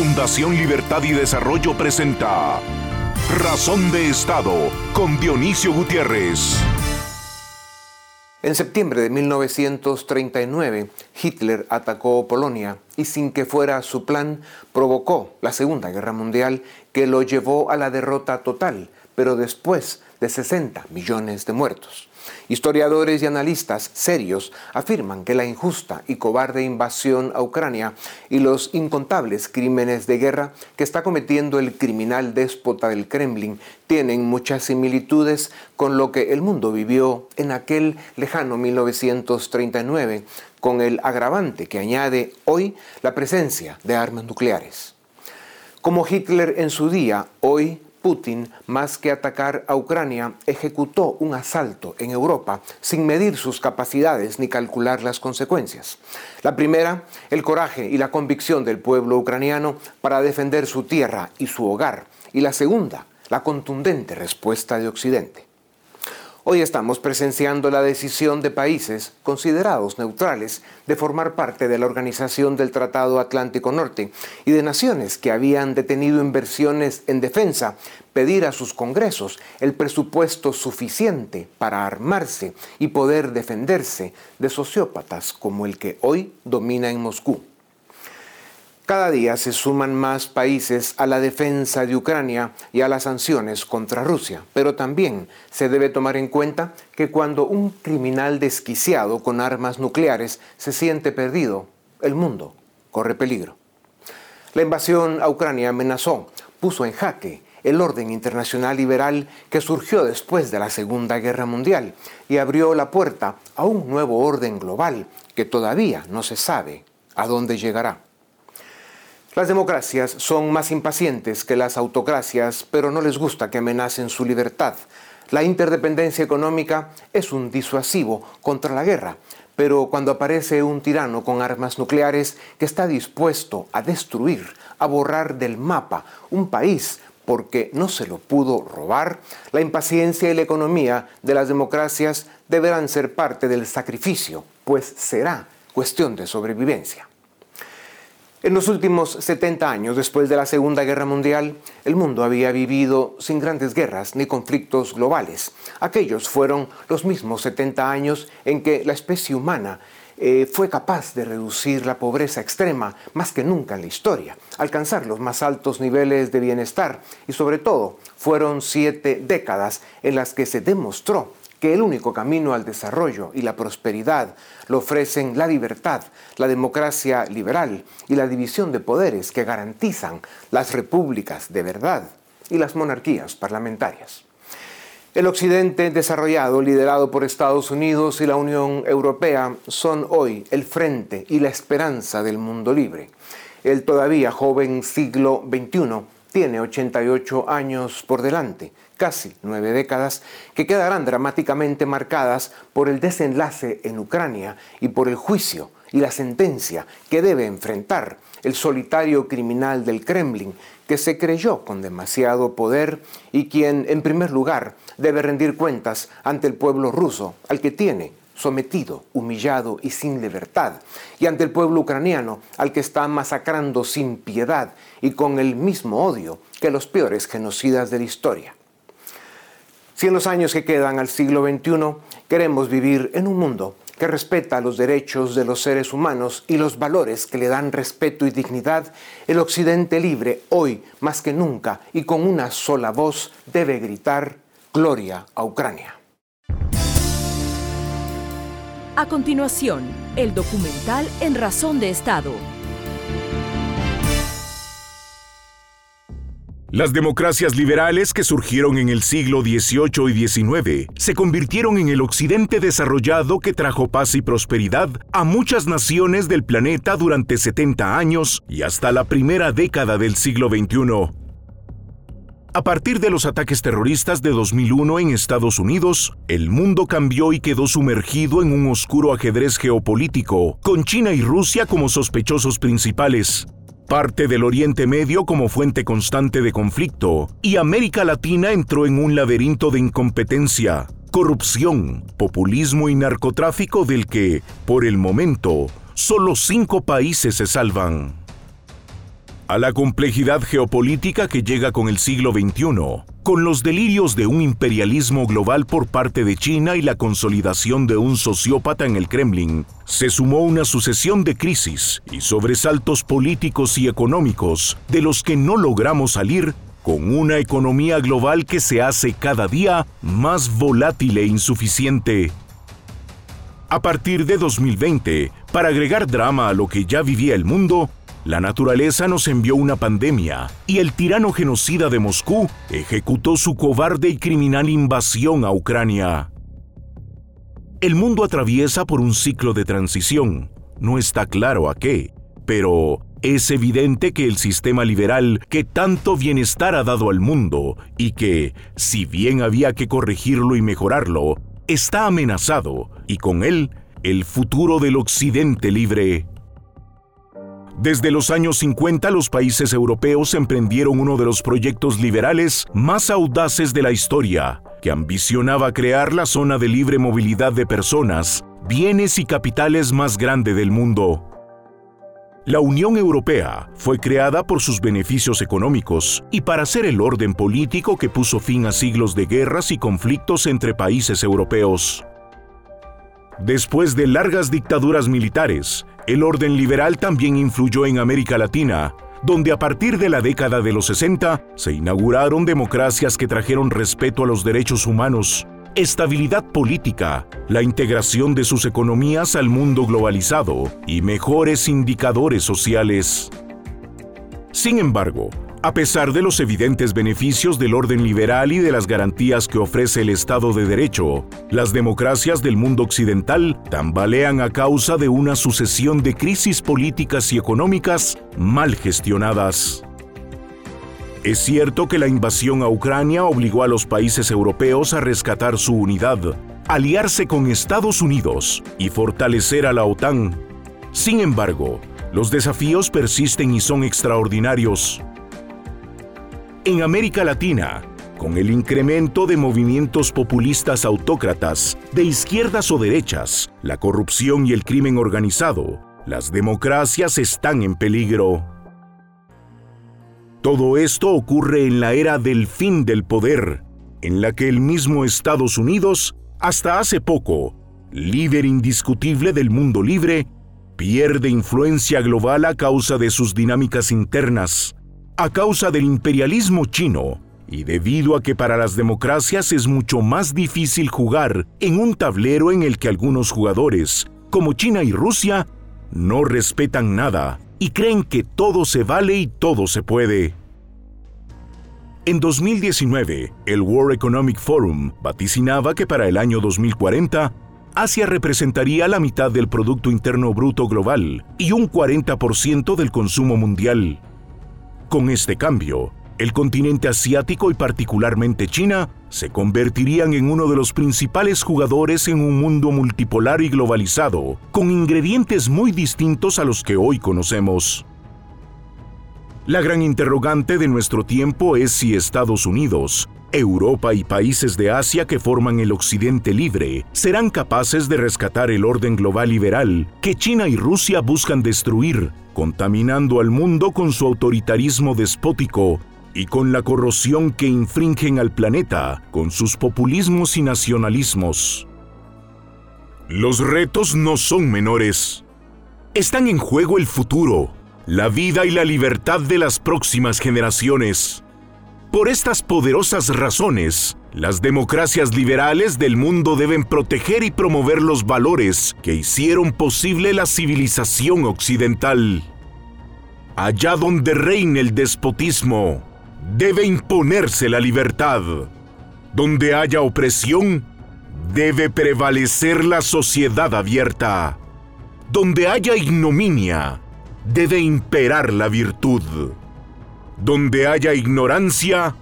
Fundación Libertad y Desarrollo presenta Razón de Estado con Dionisio Gutiérrez. En septiembre de 1939, Hitler atacó Polonia y sin que fuera su plan, provocó la Segunda Guerra Mundial que lo llevó a la derrota total, pero después de 60 millones de muertos. Historiadores y analistas serios afirman que la injusta y cobarde invasión a Ucrania y los incontables crímenes de guerra que está cometiendo el criminal déspota del Kremlin tienen muchas similitudes con lo que el mundo vivió en aquel lejano 1939, con el agravante que añade hoy la presencia de armas nucleares. Como Hitler en su día, hoy Putin, más que atacar a Ucrania, ejecutó un asalto en Europa sin medir sus capacidades ni calcular las consecuencias. La primera, el coraje y la convicción del pueblo ucraniano para defender su tierra y su hogar. Y la segunda, la contundente respuesta de Occidente. Hoy estamos presenciando la decisión de países considerados neutrales de formar parte de la Organización del Tratado Atlántico Norte y de naciones que habían detenido inversiones en defensa pedir a sus congresos el presupuesto suficiente para armarse y poder defenderse de sociópatas como el que hoy domina en Moscú. Cada día se suman más países a la defensa de Ucrania y a las sanciones contra Rusia, pero también se debe tomar en cuenta que cuando un criminal desquiciado con armas nucleares se siente perdido, el mundo corre peligro. La invasión a Ucrania amenazó, puso en jaque el orden internacional liberal que surgió después de la Segunda Guerra Mundial y abrió la puerta a un nuevo orden global que todavía no se sabe a dónde llegará. Las democracias son más impacientes que las autocracias, pero no les gusta que amenacen su libertad. La interdependencia económica es un disuasivo contra la guerra, pero cuando aparece un tirano con armas nucleares que está dispuesto a destruir, a borrar del mapa un país porque no se lo pudo robar, la impaciencia y la economía de las democracias deberán ser parte del sacrificio, pues será cuestión de sobrevivencia. En los últimos 70 años, después de la Segunda Guerra Mundial, el mundo había vivido sin grandes guerras ni conflictos globales. Aquellos fueron los mismos 70 años en que la especie humana eh, fue capaz de reducir la pobreza extrema más que nunca en la historia, alcanzar los más altos niveles de bienestar y sobre todo fueron siete décadas en las que se demostró que el único camino al desarrollo y la prosperidad lo ofrecen la libertad, la democracia liberal y la división de poderes que garantizan las repúblicas de verdad y las monarquías parlamentarias. El Occidente desarrollado, liderado por Estados Unidos y la Unión Europea, son hoy el frente y la esperanza del mundo libre. El todavía joven siglo XXI tiene 88 años por delante casi nueve décadas, que quedarán dramáticamente marcadas por el desenlace en Ucrania y por el juicio y la sentencia que debe enfrentar el solitario criminal del Kremlin, que se creyó con demasiado poder y quien, en primer lugar, debe rendir cuentas ante el pueblo ruso, al que tiene sometido, humillado y sin libertad, y ante el pueblo ucraniano, al que está masacrando sin piedad y con el mismo odio que los peores genocidas de la historia. Si en los años que quedan al siglo XXI queremos vivir en un mundo que respeta los derechos de los seres humanos y los valores que le dan respeto y dignidad, el Occidente libre hoy más que nunca y con una sola voz debe gritar Gloria a Ucrania. A continuación, el documental En Razón de Estado Las democracias liberales que surgieron en el siglo XVIII y XIX se convirtieron en el occidente desarrollado que trajo paz y prosperidad a muchas naciones del planeta durante 70 años y hasta la primera década del siglo XXI. A partir de los ataques terroristas de 2001 en Estados Unidos, el mundo cambió y quedó sumergido en un oscuro ajedrez geopolítico, con China y Rusia como sospechosos principales parte del Oriente Medio como fuente constante de conflicto, y América Latina entró en un laberinto de incompetencia, corrupción, populismo y narcotráfico del que, por el momento, solo cinco países se salvan. A la complejidad geopolítica que llega con el siglo XXI, con los delirios de un imperialismo global por parte de China y la consolidación de un sociópata en el Kremlin, se sumó una sucesión de crisis y sobresaltos políticos y económicos de los que no logramos salir con una economía global que se hace cada día más volátil e insuficiente. A partir de 2020, para agregar drama a lo que ya vivía el mundo, la naturaleza nos envió una pandemia y el tirano genocida de Moscú ejecutó su cobarde y criminal invasión a Ucrania. El mundo atraviesa por un ciclo de transición. No está claro a qué, pero es evidente que el sistema liberal que tanto bienestar ha dado al mundo y que, si bien había que corregirlo y mejorarlo, está amenazado y con él el futuro del Occidente libre. Desde los años 50 los países europeos emprendieron uno de los proyectos liberales más audaces de la historia, que ambicionaba crear la zona de libre movilidad de personas, bienes y capitales más grande del mundo. La Unión Europea fue creada por sus beneficios económicos y para ser el orden político que puso fin a siglos de guerras y conflictos entre países europeos. Después de largas dictaduras militares, el orden liberal también influyó en América Latina, donde a partir de la década de los 60 se inauguraron democracias que trajeron respeto a los derechos humanos, estabilidad política, la integración de sus economías al mundo globalizado y mejores indicadores sociales. Sin embargo, a pesar de los evidentes beneficios del orden liberal y de las garantías que ofrece el Estado de Derecho, las democracias del mundo occidental tambalean a causa de una sucesión de crisis políticas y económicas mal gestionadas. Es cierto que la invasión a Ucrania obligó a los países europeos a rescatar su unidad, aliarse con Estados Unidos y fortalecer a la OTAN. Sin embargo, los desafíos persisten y son extraordinarios. En América Latina, con el incremento de movimientos populistas autócratas, de izquierdas o derechas, la corrupción y el crimen organizado, las democracias están en peligro. Todo esto ocurre en la era del fin del poder, en la que el mismo Estados Unidos, hasta hace poco, líder indiscutible del mundo libre, pierde influencia global a causa de sus dinámicas internas, a causa del imperialismo chino y debido a que para las democracias es mucho más difícil jugar en un tablero en el que algunos jugadores, como China y Rusia, no respetan nada y creen que todo se vale y todo se puede. En 2019, el World Economic Forum vaticinaba que para el año 2040, Asia representaría la mitad del Producto Interno Bruto global y un 40% del consumo mundial. Con este cambio, el continente asiático y particularmente China se convertirían en uno de los principales jugadores en un mundo multipolar y globalizado, con ingredientes muy distintos a los que hoy conocemos. La gran interrogante de nuestro tiempo es si Estados Unidos, Europa y países de Asia que forman el Occidente libre serán capaces de rescatar el orden global liberal que China y Rusia buscan destruir, contaminando al mundo con su autoritarismo despótico y con la corrosión que infringen al planeta con sus populismos y nacionalismos. Los retos no son menores. Están en juego el futuro la vida y la libertad de las próximas generaciones. Por estas poderosas razones, las democracias liberales del mundo deben proteger y promover los valores que hicieron posible la civilización occidental. Allá donde reine el despotismo, debe imponerse la libertad. Donde haya opresión, debe prevalecer la sociedad abierta. Donde haya ignominia, debe imperar la virtud. Donde haya ignorancia,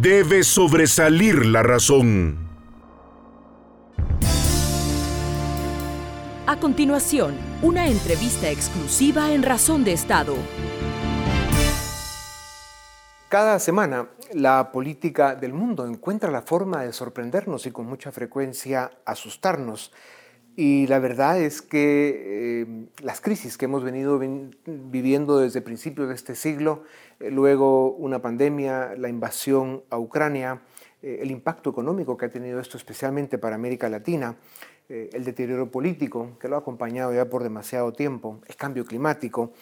debe sobresalir la razón. A continuación, una entrevista exclusiva en Razón de Estado. Cada semana, la política del mundo encuentra la forma de sorprendernos y con mucha frecuencia asustarnos. Y la verdad es que eh, las crisis que hemos venido viviendo desde principios de este siglo, eh, luego una pandemia, la invasión a Ucrania, eh, el impacto económico que ha tenido esto especialmente para América Latina, el deterioro político que lo ha acompañado ya por demasiado tiempo, el cambio climático,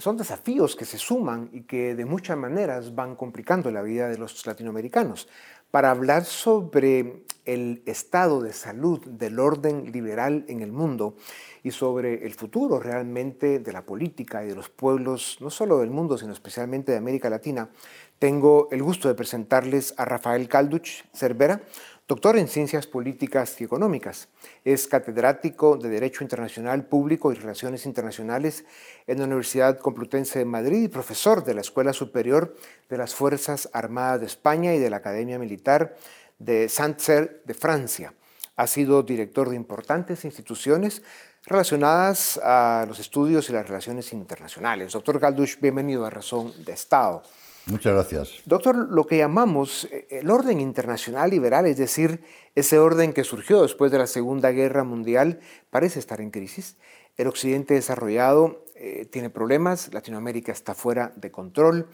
son desafíos que se suman y que de muchas maneras van complicando la vida de los latinoamericanos para hablar sobre el estado de salud del orden liberal en el mundo y sobre el futuro realmente de la política y de los pueblos, no solo del mundo, sino especialmente de América Latina, tengo el gusto de presentarles a Rafael Calduch Cervera, Doctor en Ciencias Políticas y Económicas. Es catedrático de Derecho Internacional Público y Relaciones Internacionales en la Universidad Complutense de Madrid y profesor de la Escuela Superior de las Fuerzas Armadas de España y de la Academia Militar de Saint-Cyr de Francia. Ha sido director de importantes instituciones relacionadas a los estudios y las relaciones internacionales. Doctor Galdush, bienvenido a Razón de Estado. Muchas gracias. Doctor, lo que llamamos eh, el orden internacional liberal, es decir, ese orden que surgió después de la Segunda Guerra Mundial, parece estar en crisis. El occidente desarrollado eh, tiene problemas, Latinoamérica está fuera de control,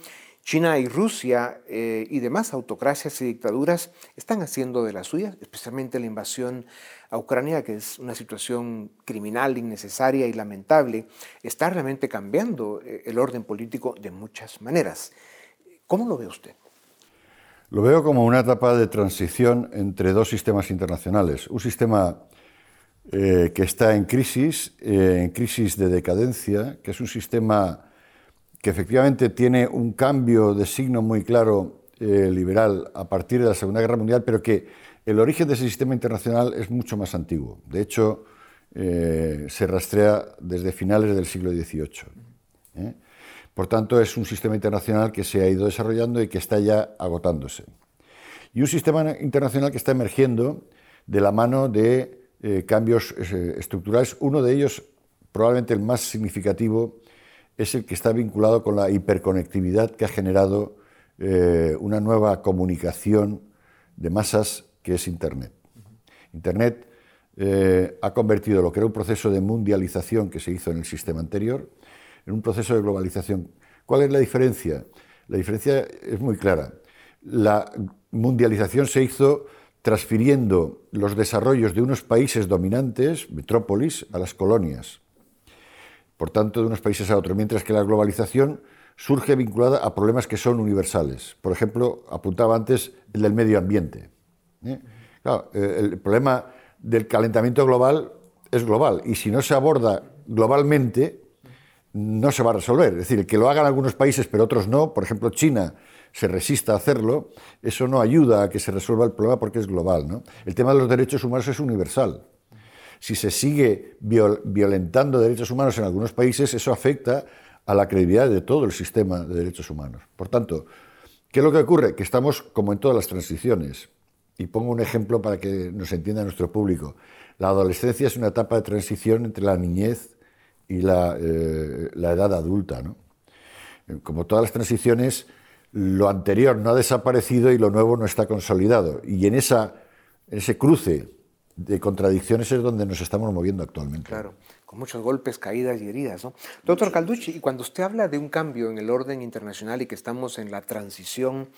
China y Rusia eh, y demás autocracias y dictaduras están haciendo de la suya, especialmente la invasión a Ucrania, que es una situación criminal, innecesaria y lamentable, está realmente cambiando el orden político de muchas maneras. ¿Cómo lo ve usted? Lo veo como una etapa de transición entre dos sistemas internacionales. Un sistema eh, que está en crisis, eh, en crisis de decadencia, que es un sistema que efectivamente tiene un cambio de signo muy claro eh, liberal a partir de la Segunda Guerra Mundial, pero que el origen de ese sistema internacional es mucho más antiguo. De hecho, se rastrea desde finales del siglo XVIII. Por tanto, es un sistema internacional que se ha ido desarrollando y que está ya agotándose. Y un sistema internacional que está emergiendo de la mano de eh, cambios eh, estructurales. Uno de ellos, probablemente el más significativo, es el que está vinculado con la hiperconectividad que ha generado eh, una nueva comunicación de masas que es Internet. Internet ha convertido lo que era un proceso de mundialización que se hizo en el sistema anterior en un proceso de globalización. ¿Cuál es la diferencia? La diferencia es muy clara. La mundialización se hizo transfiriendo los desarrollos de unos países dominantes, metrópolis, a las colonias. Por tanto, de unos países a otros, mientras que la globalización surge vinculada a problemas que son universales. Por ejemplo, apuntaba antes el del medio ambiente. ¿eh? Eh, el problema del calentamiento global es global y si no se aborda globalmente, no se va a resolver. Es decir, que lo hagan algunos países pero otros no, por ejemplo China se resista a hacerlo, eso no ayuda a que se resuelva el problema porque es global. ¿no? El tema de los derechos humanos es universal. Si se sigue violentando derechos humanos en algunos países, eso afecta a la credibilidad de todo el sistema de derechos humanos. Por tanto, ¿qué es lo que ocurre? Que estamos como en todas las transiciones. Y pongo un ejemplo para que nos entienda nuestro público. La adolescencia es una etapa de transición entre la niñez y la, eh, la edad adulta. ¿no? Como todas las transiciones, lo anterior no ha desaparecido y lo nuevo no está consolidado. Y en, esa, en ese cruce de contradicciones es donde nos estamos moviendo actualmente. Claro, con muchos golpes, caídas y heridas. ¿no? Doctor Calducci, y cuando usted habla de un cambio en el orden internacional y que estamos en la transición,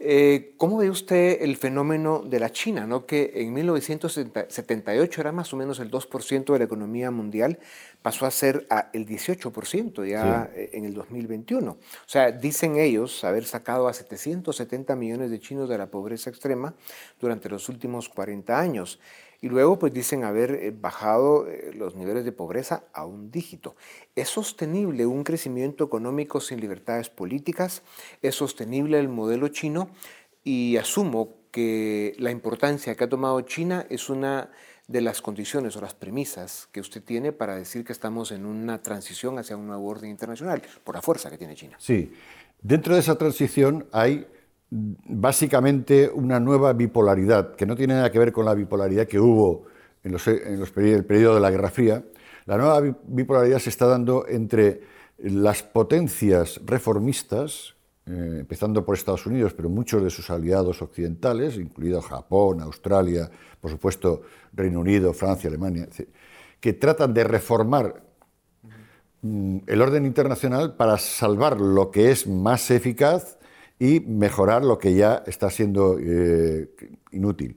eh, ¿Cómo ve usted el fenómeno de la China, ¿no? que en 1978 era más o menos el 2% de la economía mundial, pasó a ser el 18% ya eh, en el 2021? O sea, dicen ellos haber sacado a 770 millones de chinos de la pobreza extrema durante los últimos 40 años. Y luego, pues dicen haber eh, bajado eh, los niveles de pobreza a un dígito. ¿Es sostenible un crecimiento económico sin libertades políticas? ¿Es sostenible el modelo chino? Y asumo que la importancia que ha tomado China es una de las condiciones o las premisas que usted tiene para decir que estamos en una transición hacia un nuevo orden internacional, por la fuerza que tiene China. Sí, dentro de esa transición hay básicamente una nueva bipolaridad, que no tiene nada que ver con la bipolaridad que hubo en, los, en el periodo de la Guerra Fría. La nueva bipolaridad se está dando entre las potencias reformistas, eh, empezando por Estados Unidos, pero muchos de sus aliados occidentales, incluido Japón, Australia, por supuesto Reino Unido, Francia, Alemania, que tratan de reformar mm, el orden internacional para salvar lo que es más eficaz y mejorar lo que ya está siendo eh, inútil.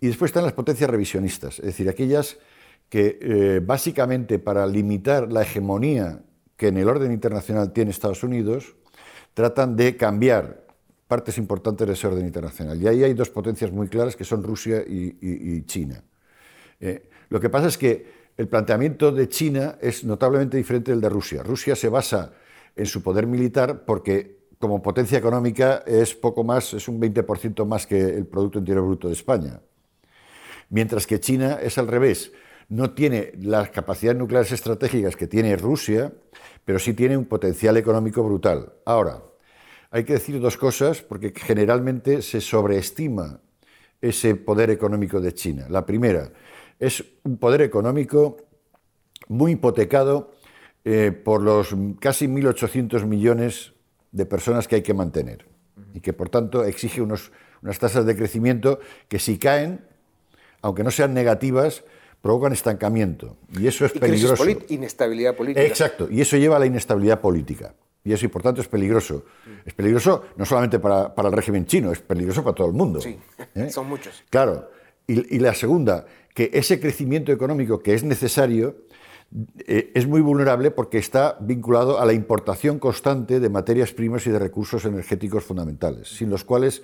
Y después están las potencias revisionistas, es decir, aquellas que eh, básicamente para limitar la hegemonía que en el orden internacional tiene Estados Unidos, tratan de cambiar partes importantes de ese orden internacional. Y ahí hay dos potencias muy claras que son Rusia y, China. Eh, lo que pasa es que el planteamiento de China es notablemente diferente del de Rusia. Rusia se basa en su poder militar porque como potencia económica es poco más, es un 20% más que el Producto Interior Bruto de España. Mientras que China es al revés no tiene las capacidades nucleares estratégicas que tiene Rusia, pero sí tiene un potencial económico brutal. Ahora, hay que decir dos cosas porque generalmente se sobreestima ese poder económico de China. La primera, es un poder económico muy hipotecado eh, por los casi 1.800 millones de personas que hay que mantener y que por tanto exige unas tasas de crecimiento que si caen, aunque no sean negativas, provocan estancamiento. Y eso es peligroso. inestabilidad política. Exacto, y eso lleva a la inestabilidad política. Y eso, y por tanto, es peligroso. Es peligroso no solamente para, el régimen chino, es peligroso para todo el mundo. Sí, ¿eh? son muchos. Claro. Y, la segunda, que ese crecimiento económico que es necesario eh, es muy vulnerable porque está vinculado a la importación constante de materias primas y de recursos energéticos fundamentales, sin los cuales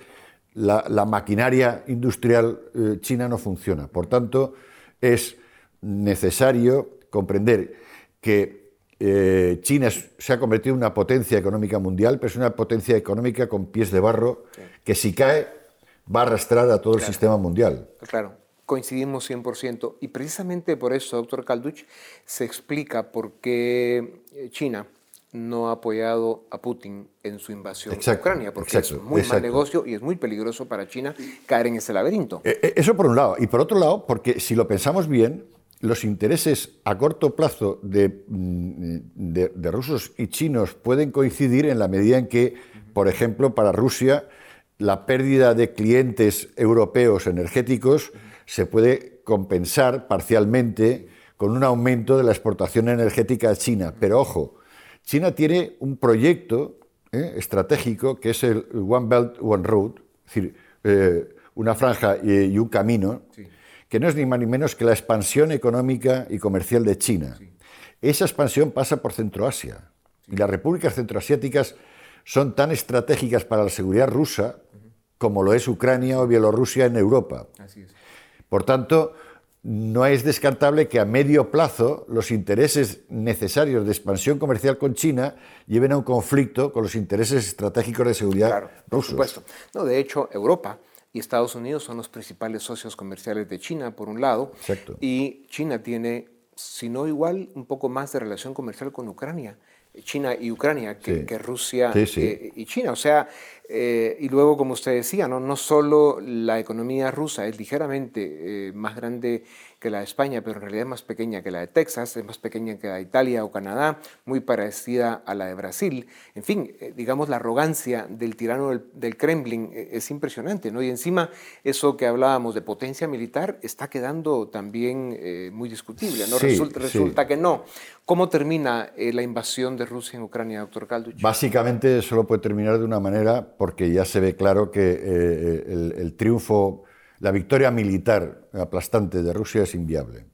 la, maquinaria industrial eh, china no funciona. Por tanto, es necesario comprender que eh, China se ha convertido en una potencia económica mundial, pero es una potencia económica con pies de barro que si cae va a arrastrar a todo el sistema mundial. Claro, coincidimos 100%. Y precisamente por eso, doctor Calduch, se explica por qué eh, China no ha apoyado a Putin en su invasión a Ucrania, porque es muy mal negocio y es muy peligroso para China caer en ese laberinto. Eh, eh, eso por un lado. Y por otro lado, porque si lo pensamos bien, los intereses a corto plazo de, mm, de, rusos y chinos pueden coincidir en la medida en que, por ejemplo, para Rusia, la pérdida de clientes europeos energéticos se puede compensar parcialmente con un aumento de la exportación energética a China. Pero ojo, China tiene un proyecto eh, estratégico que es el One Belt, One Road, es decir, eh, una franja y, un camino, que no es ni más ni menos que la expansión económica y comercial de China. Esa expansión pasa por Centroasia. Y las repúblicas centroasiáticas son tan estratégicas para la seguridad rusa como lo es Ucrania o Bielorrusia en Europa. Por tanto, no es descartable que a medio plazo los intereses necesarios de expansión comercial con China lleven a un conflicto con los intereses estratégicos de seguridad claro, Por supuesto. No, de hecho, Europa y Estados Unidos son los principales socios comerciales de China, por un lado. Y China tiene, si no igual, un poco más de relación comercial con Ucrania. China y Ucrania que, Rusia eh, y China. O sea, eh, y luego, como usted decía, ¿no? no solo la economía rusa es ligeramente eh, más grande que la de España, pero en realidad es más pequeña que la de Texas, es más pequeña que la de Italia o Canadá, muy parecida a la de Brasil. En fin, eh, digamos, la arrogancia del tirano del, Kremlin eh, es impresionante, ¿no? Y encima, eso que hablábamos de potencia militar está quedando también eh, muy discutible, ¿no? resulta, resulta que no. ¿Cómo termina la invasión de Rusia en Ucrania, doctor Calduch? Básicamente solo puede terminar de una manera porque ya se ve claro que el triunfo la victoria militar aplastante de Rusia es inviable,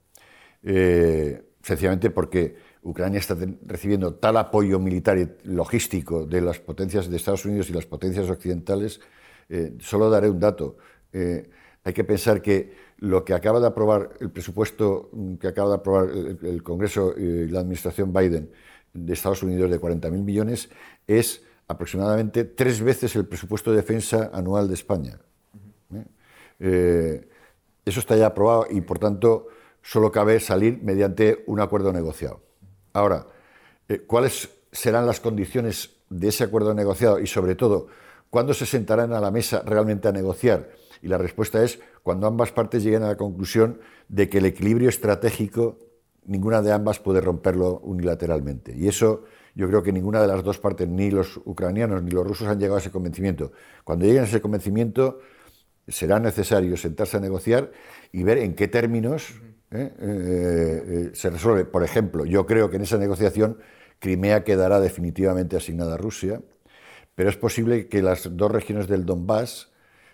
eh, sencillamente porque Ucrania está recibiendo tal apoyo militar y logístico de las potencias de Estados Unidos y las potencias occidentales. Eh, solo daré un dato. Eh, hay que pensar que lo que acaba de aprobar el presupuesto que acaba de aprobar el, Congreso y la administración Biden de Estados Unidos de 40.000 millones es aproximadamente tres veces el presupuesto de defensa anual de España. Eh, eso está ya aprobado y, por tanto, solo cabe salir mediante un acuerdo negociado. Ahora, eh, ¿cuáles serán las condiciones de ese acuerdo negociado y, sobre todo, cuándo se sentarán a la mesa realmente a negociar? Y la respuesta es cuando ambas partes lleguen a la conclusión de que el equilibrio estratégico ninguna de ambas puede romperlo unilateralmente. Y eso yo creo que ninguna de las dos partes, ni los ucranianos ni los rusos, han llegado a ese convencimiento. Cuando lleguen a ese convencimiento, será necesario sentarse a negociar y ver en qué términos ¿eh? Eh, eh, se resuelve. Por ejemplo, yo creo que en esa negociación Crimea quedará definitivamente asignada a Rusia, pero es posible que las dos regiones del Donbass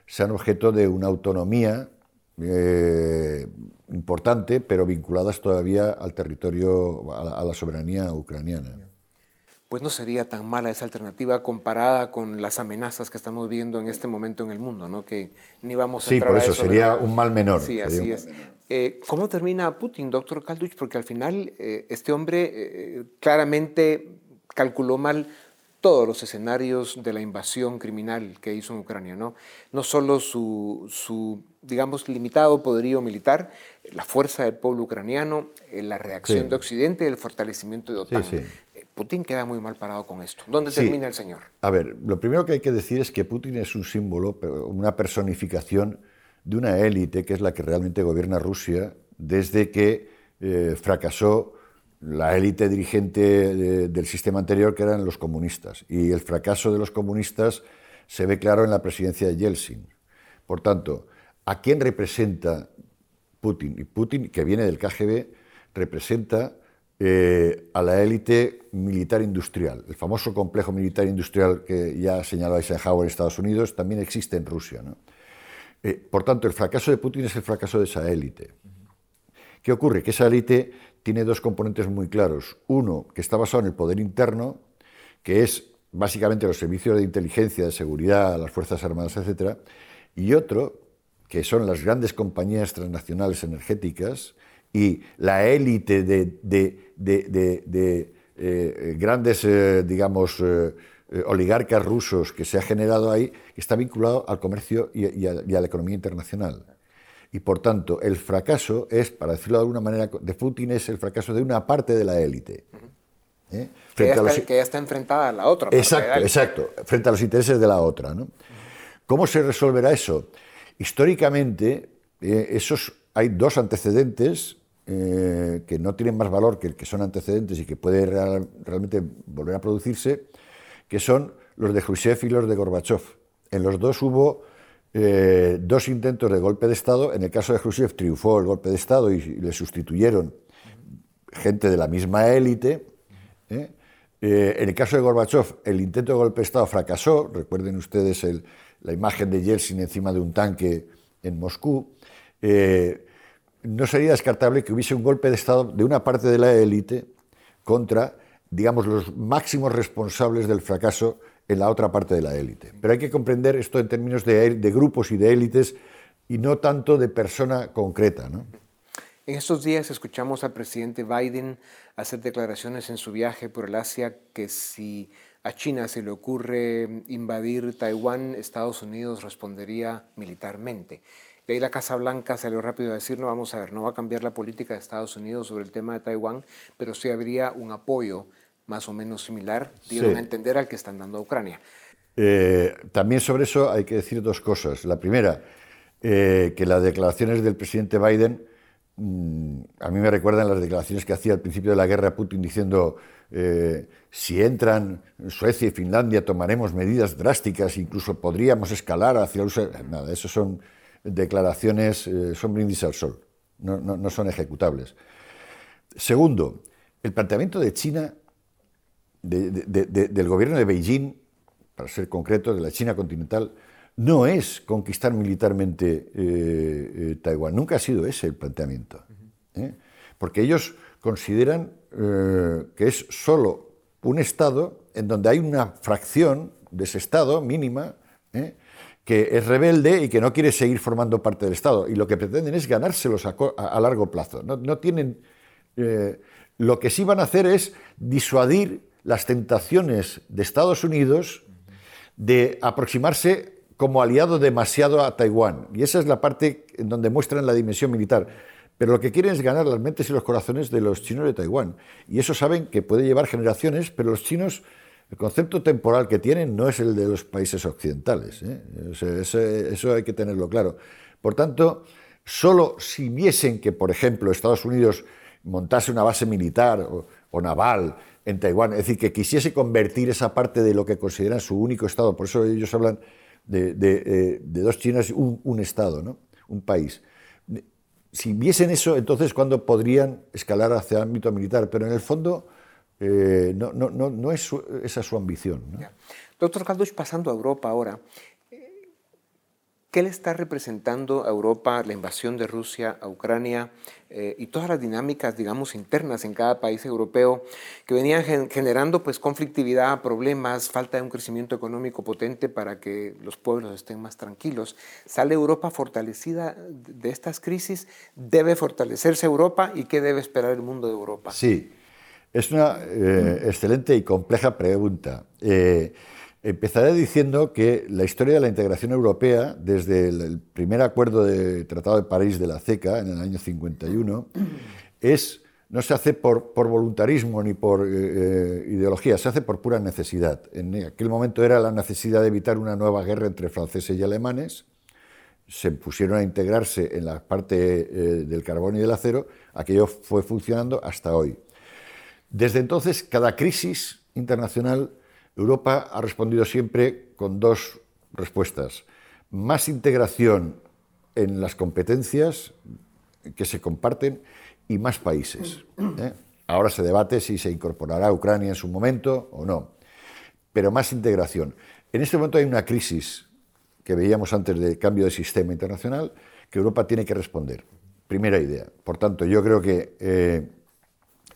sean objeto de una autonomía importante, pero vinculadas todavía al territorio, a la soberanía ucraniana pues no sería tan mala esa alternativa comparada con las amenazas que estamos viendo en este momento en el mundo, ¿no? Que ni vamos a Sí, por eso, sería un mal menor. Sí, así es. Eh, ¿Cómo termina Putin, doctor Kalduch? Porque al final eh, este hombre eh, claramente calculó mal todos los escenarios de la invasión criminal que hizo en Ucrania, ¿no? No solo su, su digamos, limitado poderío militar, la fuerza del pueblo ucraniano, la reacción de Occidente el fortalecimiento de OTAN. Sí, Putin queda muy mal parado con esto. ¿Dónde termina el señor? A ver, lo primero que hay que decir es que Putin es un símbolo, una personificación de una élite que es la que realmente gobierna Rusia desde que eh, fracasó la élite dirigente del sistema anterior, que eran los comunistas. Y el fracaso de los comunistas se ve claro en la presidencia de Yeltsin. Por tanto, ¿a quién representa Putin? Y Putin, que viene del KGB, representa eh, a la élite militar industrial. El famoso complejo militar industrial que ya señaló Eisenhower en Estados Unidos también existe en Rusia. Eh, por tanto, el fracaso de Putin es el fracaso de esa élite. ¿Qué ocurre? Que esa élite tiene dos componentes muy claros. Uno, que está basado en el poder interno, que es básicamente los servicios de inteligencia, de seguridad, las Fuerzas Armadas, etc. Y otro, que son las grandes compañías transnacionales energéticas, y la élite de, eh, grandes, eh, digamos, eh, oligarcas rusos que se ha generado ahí, está vinculado al comercio y, a, la economía internacional. Y por tanto, el fracaso es, para decirlo de alguna manera, de Putin es el fracaso de una parte de la élite. Que ya, está, enfrentada a la otra. Exacto, exacto, frente a los intereses de la otra. ¿Cómo se resolverá eso? Históricamente, esos, hay dos antecedentes eh, que no tienen más valor que, que son antecedentes y que puede realmente volver a producirse, que son los de Khrushchev y los de Gorbachev. En los dos hubo eh, dos intentos de golpe de Estado. En el caso de Khrushchev triunfó el golpe de Estado y, le sustituyeron gente de la misma élite. ¿eh? en el caso de Gorbachev, el intento de golpe de Estado fracasó. Recuerden ustedes la imagen de Yeltsin encima de un tanque en Moscú no sería descartable que hubiese un golpe de Estado de una parte de la élite contra, digamos, los máximos responsables del fracaso en la otra parte de la élite. Pero hay que comprender esto en términos de, grupos y de élites y no tanto de persona concreta. En estos días escuchamos al presidente Biden hacer declaraciones en su viaje por el Asia que si a China se le ocurre invadir Taiwán, Estados Unidos respondería militarmente. De ahí la Casa Blanca salió rápido a decir, no, vamos a ver, no va a cambiar la política de Estados Unidos sobre el tema de Taiwán, pero sí habría un apoyo más o menos similar, dieron a entender al que están dando a Ucrania. Eh, también sobre eso hay que decir dos cosas. La primera, eh, que las declaraciones del presidente Biden mm, a mí me recuerdan las declaraciones que hacía al principio de la guerra Putin diciendo eh, si entran Suecia y Finlandia tomaremos medidas drásticas, incluso podríamos escalar hacia el Nada, eso son declaraciones eh, son brindis al sol, no, son ejecutables. Segundo, el planteamiento de China, del gobierno de Beijing, para ser concreto, de la China continental, no es conquistar militarmente eh, eh, Taiwán. Nunca ha sido ese el planteamiento. Porque ellos consideran que es solo un Estado en donde hay una fracción de ese Estado mínima que es rebelde y que no quiere seguir formando parte del Estado. Y lo que pretenden es ganárselos a, largo plazo. No, tienen, eh, lo que sí van a hacer es disuadir las tentaciones de Estados Unidos de aproximarse como aliado demasiado a Taiwán. Y esa es la parte en donde muestran la dimensión militar. Pero lo que quieren es ganar las mentes y los corazones de los chinos de Taiwán. Y eso saben que puede llevar generaciones, pero los chinos el concepto temporal que tienen no es el de los países occidentales. ¿eh? Eso, hay que tenerlo claro. Por tanto, solo si viesen que, por ejemplo, Estados Unidos montase una base militar o, naval en Taiwán, es decir, que quisiese convertir esa parte de lo que consideran su único Estado, por eso ellos hablan de, eh, dos Chinas, un, Estado, ¿no? un país. Si viesen eso, entonces, ¿cuándo podrían escalar hacia el ámbito militar? Pero en el fondo eh, no, no, no, es esa su ambición. Doctor Calduch, pasando a Europa ahora, ¿Qué le está representando a Europa la invasión de Rusia a Ucrania eh, y todas las dinámicas, digamos, internas en cada país europeo que venían generando pues conflictividad, problemas, falta de un crecimiento económico potente para que los pueblos estén más tranquilos? ¿Sale Europa fortalecida de estas crisis? ¿Debe fortalecerse Europa y qué debe esperar el mundo de Europa? Sí, es una eh, excelente y compleja pregunta. Eh, Empezaré diciendo que la historia de la integración europea, desde el primer acuerdo de Tratado de París de la CECA en el año 51, es, no se hace por, voluntarismo ni por eh, eh, ideología, se hace por pura necesidad. En aquel momento era la necesidad de evitar una nueva guerra entre franceses y alemanes. Se pusieron a integrarse en la parte del carbón y del acero. Aquello fue funcionando hasta hoy. Desde entonces, cada crisis internacional Europa ha respondido siempre con dos respuestas. Más integración en las competencias que se comparten y más países. ¿eh? Ahora se debate si se incorporará Ucrania en su momento o no, pero más integración. En este momento hay una crisis que veíamos antes de cambio de sistema internacional que Europa tiene que responder. Primera idea. Por tanto, yo creo que, eh,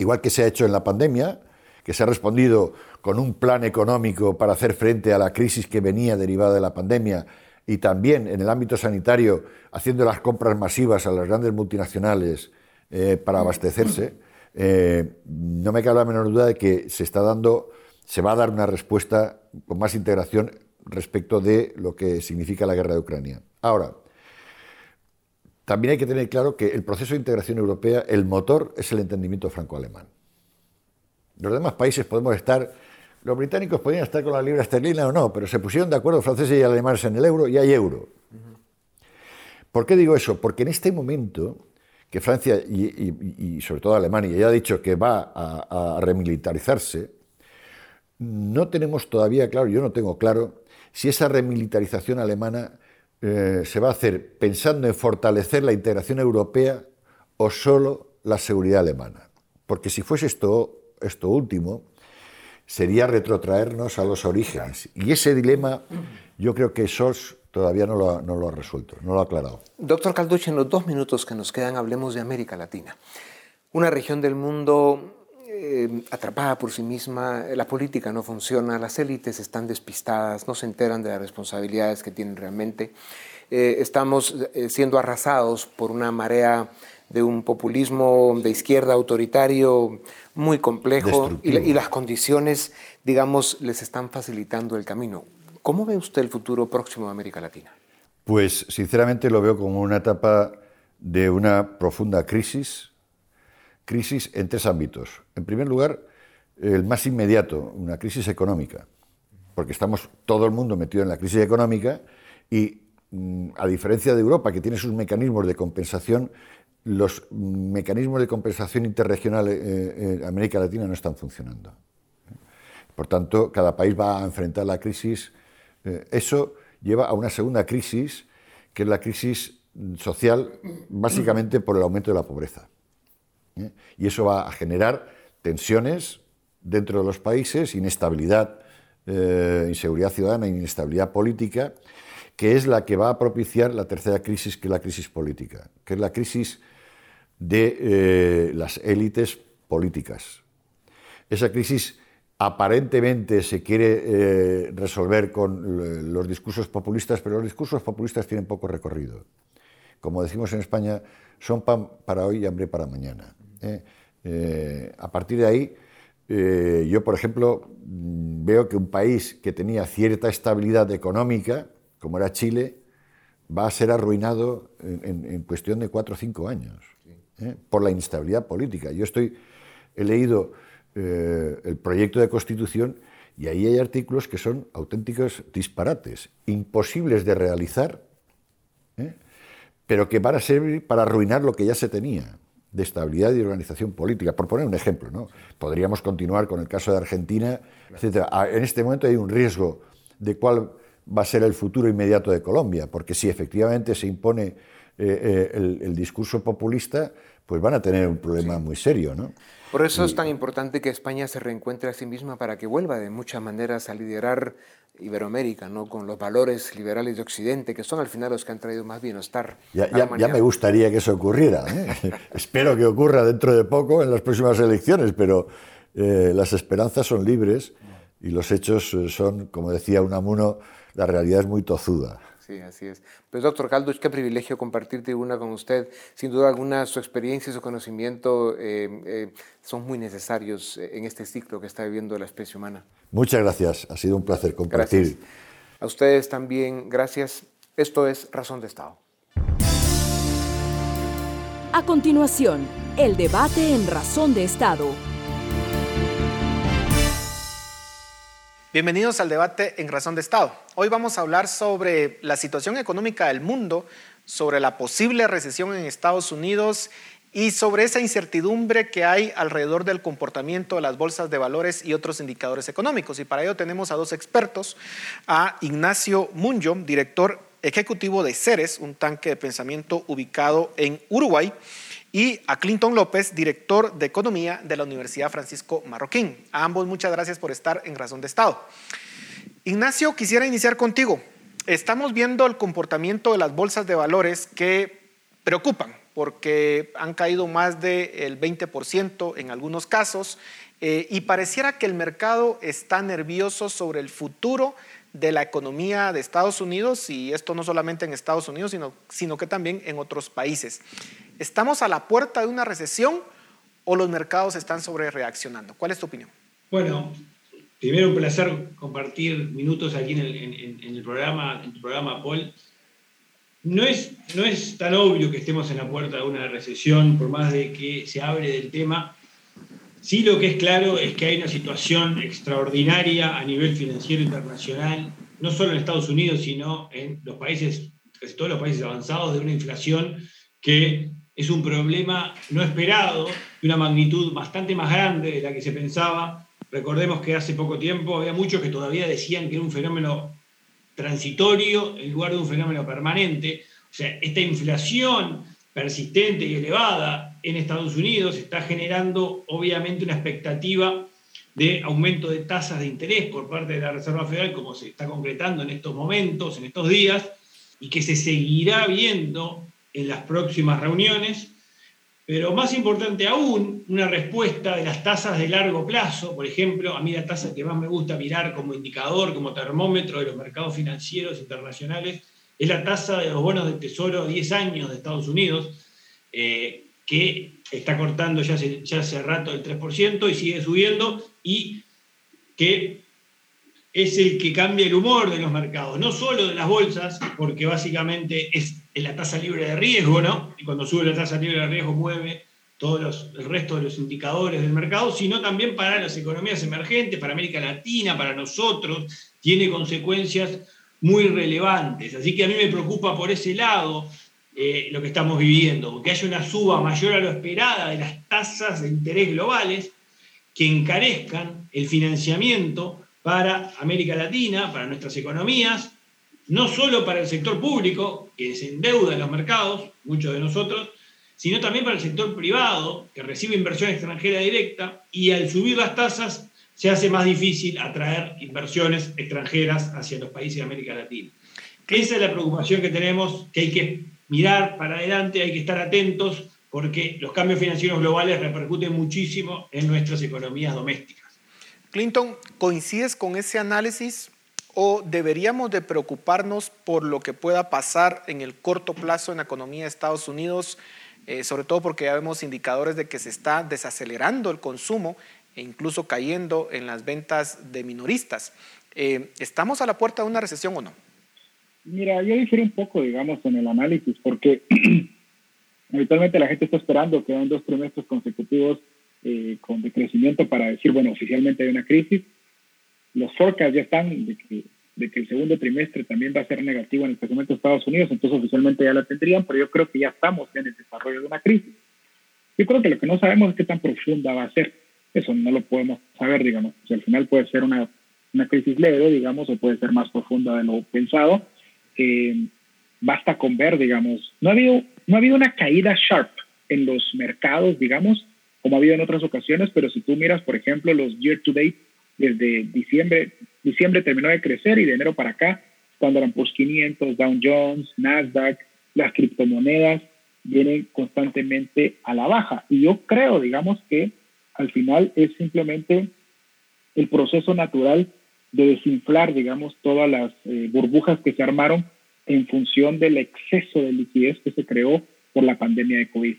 igual que se ha hecho en la pandemia, que se ha respondido con un plan económico para hacer frente a la crisis que venía derivada de la pandemia y también en el ámbito sanitario haciendo las compras masivas a las grandes multinacionales eh, para abastecerse, eh, no me cabe la menor duda de que se está dando, se va a dar una respuesta con más integración respecto de lo que significa la guerra de Ucrania. Ahora, también hay que tener claro que el proceso de integración europea, el motor es el entendimiento franco-alemán. Los demás países podemos estar, los británicos podían estar con la libra esterlina o no, pero se pusieron de acuerdo franceses y alemanes en el euro y hay euro. ¿Por qué digo eso? Porque en este momento que Francia y, sobre todo Alemania ya ha dicho que va a, remilitarizarse, no tenemos todavía claro, yo no tengo claro, si esa remilitarización alemana eh, se va a hacer pensando en fortalecer la integración europea o solo la seguridad alemana. Porque si fuese esto esto último, sería retrotraernos a los orígenes. Y ese dilema yo creo que SOS todavía no lo, ha, resuelto, no lo ha aclarado. Doctor Calduche, en los dos minutos que nos quedan hablemos de América Latina. Una región del mundo eh, atrapada por sí misma, la política no funciona, las élites están despistadas, no se enteran de las responsabilidades que tienen realmente. Eh, estamos eh, siendo arrasados por una marea de un populismo de izquierda autoritario muy complejo y, las condiciones, digamos, les están facilitando el camino. ¿Cómo ve usted el futuro próximo de América Latina? Pues sinceramente lo veo como una etapa de una profunda crisis, crisis en tres ámbitos. En primer lugar, el más inmediato, una crisis económica, porque estamos todo el mundo metido en la crisis económica y mm, a diferencia de Europa, que tiene sus mecanismos de compensación, los mecanismos de compensación interregional en América Latina no están funcionando. Por tanto, cada país va a enfrentar la crisis. Eh, eso lleva a una segunda crisis, que es la crisis social, básicamente por el aumento de la pobreza. ¿Eh? Y eso va a generar tensiones dentro de los países, inestabilidad, eh, inseguridad ciudadana, inestabilidad política, que es la que va a propiciar la tercera crisis, que es la crisis política, que es la crisis de eh, las élites políticas. Esa crisis aparentemente se quiere resolver con los discursos populistas, pero los discursos populistas tienen poco recorrido. Como decimos en España, son pan para hoy y hambre para mañana. ¿Eh? a partir de ahí, yo, por ejemplo, veo que un país que tenía cierta estabilidad económica, como era Chile, va a ser arruinado en, cuestión de cuatro o cinco años. ¿eh? por la inestabilidad política. Yo estoy, he leído eh, el proyecto de constitución y ahí hay artículos que son auténticos disparates, imposibles de realizar, ¿eh? pero que van a servir para arruinar lo que ya se tenía. De estabilidad y organización política. Por poner un ejemplo, ¿no? podríamos continuar con el caso de Argentina, etc. Ah, en este momento hay un riesgo de cuál va a ser el futuro inmediato de Colombia, porque si efectivamente se impone eh, eh, el, discurso populista, pues van a tener un problema muy serio. ¿no? Por eso es tan importante que España se reencuentre a sí misma para que vuelva de muchas maneras a liderar Iberoamérica, ¿no? con los valores liberales de Occidente, que son al final los que han traído más bienestar. Ya, ya, me gustaría que eso ocurriera. ¿eh? Espero que ocurra dentro de poco en las próximas elecciones, pero eh, las esperanzas son libres y los hechos eh, son, como decía Unamuno, la realidad es muy tozuda. Sí, así es. Pues doctor Calduch, qué privilegio compartir tribuna con usted. Sin duda alguna, su experiencia y su conocimiento son muy necesarios en este ciclo que está viviendo la especie humana. Muchas gracias, ha sido un placer compartir. A ustedes también, gracias. Esto es Razón de Estado. A continuación, el debate en Razón de Estado. Bienvenidos al debate en Razón de Estado. Hoy vamos a hablar sobre la situación económica del mundo, sobre la posible recesión en Estados Unidos y sobre esa incertidumbre que hay alrededor del comportamiento de las bolsas de valores y otros indicadores económicos. Y para ello tenemos a dos expertos, a Ignacio Munyo, director ejecutivo de Ceres, un tanque de pensamiento ubicado en Uruguay, y a Clinton López, director de Economía de la Universidad Francisco Marroquín. A ambos muchas gracias por estar en Razón de Estado. Ignacio, quisiera iniciar contigo. Estamos viendo el comportamiento de las bolsas de valores que preocupan porque han caído más del 20% en algunos casos eh, y pareciera que el mercado está nervioso sobre el futuro de la economía de Estados Unidos y esto no solamente en Estados Unidos, sino, sino que también en otros países. ¿Estamos a la puerta de una recesión o los mercados están sobre reaccionando? ¿Cuál es tu opinión? Bueno, primero un placer compartir minutos aquí en el, programa, en tu programa, Paul. No es, no es tan obvio que estemos en la puerta de una recesión, por más de que se abre del tema. Sí lo que es claro es que hay una situación extraordinaria a nivel financiero internacional, no solo en Estados Unidos, sino en los países, todos los países avanzados, de una inflación que es un problema no esperado, de una magnitud bastante más grande de la que se pensaba. Recordemos que hace poco tiempo había muchos que todavía decían que era un fenómeno transitorio en lugar de un fenómeno permanente. O sea, esta inflación persistente y elevada en Estados Unidos está generando obviamente una expectativa de aumento de tasas de interés por parte de la Reserva Federal, como se está concretando en estos momentos, en estos días, y que se seguirá viendo en las próximas reuniones. Pero más importante aún, una respuesta de las tasas de largo plazo, por ejemplo, a mí la tasa que más me gusta mirar como indicador, como termómetro de los mercados financieros internacionales, es la tasa de los bonos de tesoro a 10 años de Estados Unidos, eh, que está cortando ya hace, ya hace rato el 3% y sigue subiendo, y que es el que cambia el humor de los mercados, no solo de las bolsas, porque básicamente es la tasa libre de riesgo, ¿no? Y cuando sube la tasa libre de riesgo mueve todos el resto de los indicadores del mercado, sino también para las economías emergentes, para América Latina, para nosotros, tiene consecuencias muy relevantes. Así que a mí me preocupa por ese lado eh, lo que estamos viviendo, que haya una suba mayor a lo esperada de las tasas de interés globales que encarezcan el financiamiento para América Latina, para nuestras economías, no solo para el sector público, que se endeuda en los mercados, muchos de nosotros, sino también para el sector privado, que recibe inversión extranjera directa, y al subir las tasas se hace más difícil atraer inversiones extranjeras hacia los países de América Latina. Esa es la preocupación que tenemos, que hay que mirar para adelante, hay que estar atentos, porque los cambios financieros globales repercuten muchísimo en nuestras economías domésticas. Clinton, ¿coincides con ese análisis? o deberíamos de preocuparnos por lo que pueda pasar en el corto plazo en la economía de Estados Unidos, eh, sobre todo porque ya vemos indicadores de que se está desacelerando el consumo e incluso cayendo en las ventas de minoristas. Eh, ¿Estamos a la puerta de una recesión o no? Mira, yo difiero un poco, digamos, en el análisis, porque habitualmente la gente está esperando que hayan dos trimestres consecutivos eh, con decrecimiento para decir, bueno, oficialmente hay una crisis los forecasts ya están de que, de que el segundo trimestre también va a ser negativo en el crecimiento de Estados Unidos, entonces oficialmente ya la tendrían, pero yo creo que ya estamos en el desarrollo de una crisis. Yo creo que lo que no sabemos es qué tan profunda va a ser. Eso no lo podemos saber, digamos. Si al final puede ser una, una crisis leve, digamos, o puede ser más profunda de lo pensado. Eh, basta con ver, digamos, no ha habido, no ha habido una caída sharp en los mercados, digamos, como ha habido en otras ocasiones, pero si tú miras, por ejemplo, los year to date, desde diciembre, diciembre terminó de crecer y de enero para acá, Standard Poor's 500, Dow Jones, Nasdaq, las criptomonedas vienen constantemente a la baja. Y yo creo, digamos, que al final es simplemente el proceso natural de desinflar, digamos, todas las eh, burbujas que se armaron en función del exceso de liquidez que se creó por la pandemia de COVID.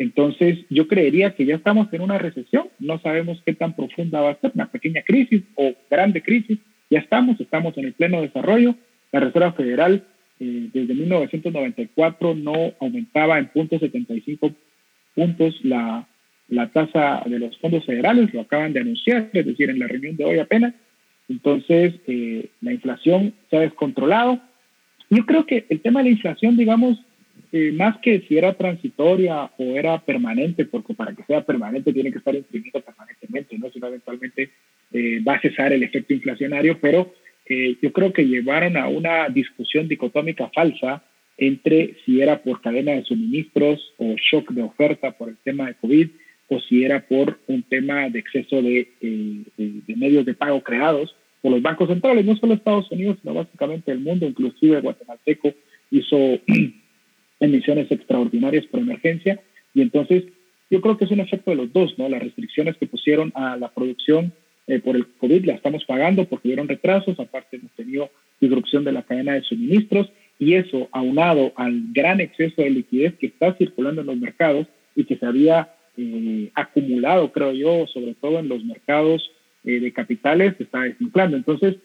Entonces, yo creería que ya estamos en una recesión, no sabemos qué tan profunda va a ser, una pequeña crisis o grande crisis, ya estamos, estamos en el pleno desarrollo. La Reserva Federal eh, desde 1994 no aumentaba en 0.75 puntos la, la tasa de los fondos federales, lo acaban de anunciar, es decir, en la reunión de hoy apenas. Entonces, eh, la inflación se ha descontrolado. Yo creo que el tema de la inflación, digamos, eh, más que si era transitoria o era permanente, porque para que sea permanente tiene que estar imprimido permanentemente, ¿no? Si no, eventualmente eh, va a cesar el efecto inflacionario, pero eh, yo creo que llevaron a una discusión dicotómica falsa entre si era por cadena de suministros o shock de oferta por el tema de COVID o si era por un tema de exceso de, de medios de pago creados por los bancos centrales, no solo Estados Unidos, sino básicamente el mundo, inclusive guatemalteco hizo emisiones extraordinarias por emergencia. Y entonces yo creo que es un efecto de los dos, ¿no? Las restricciones que pusieron a la producción eh, por el COVID la estamos pagando porque hubieron retrasos, aparte hemos tenido disrupción de la cadena de suministros y eso aunado al gran exceso de liquidez que está circulando en los mercados y que se había eh, acumulado, creo yo, sobre todo en los mercados eh, de capitales, se está desinflando. Entonces,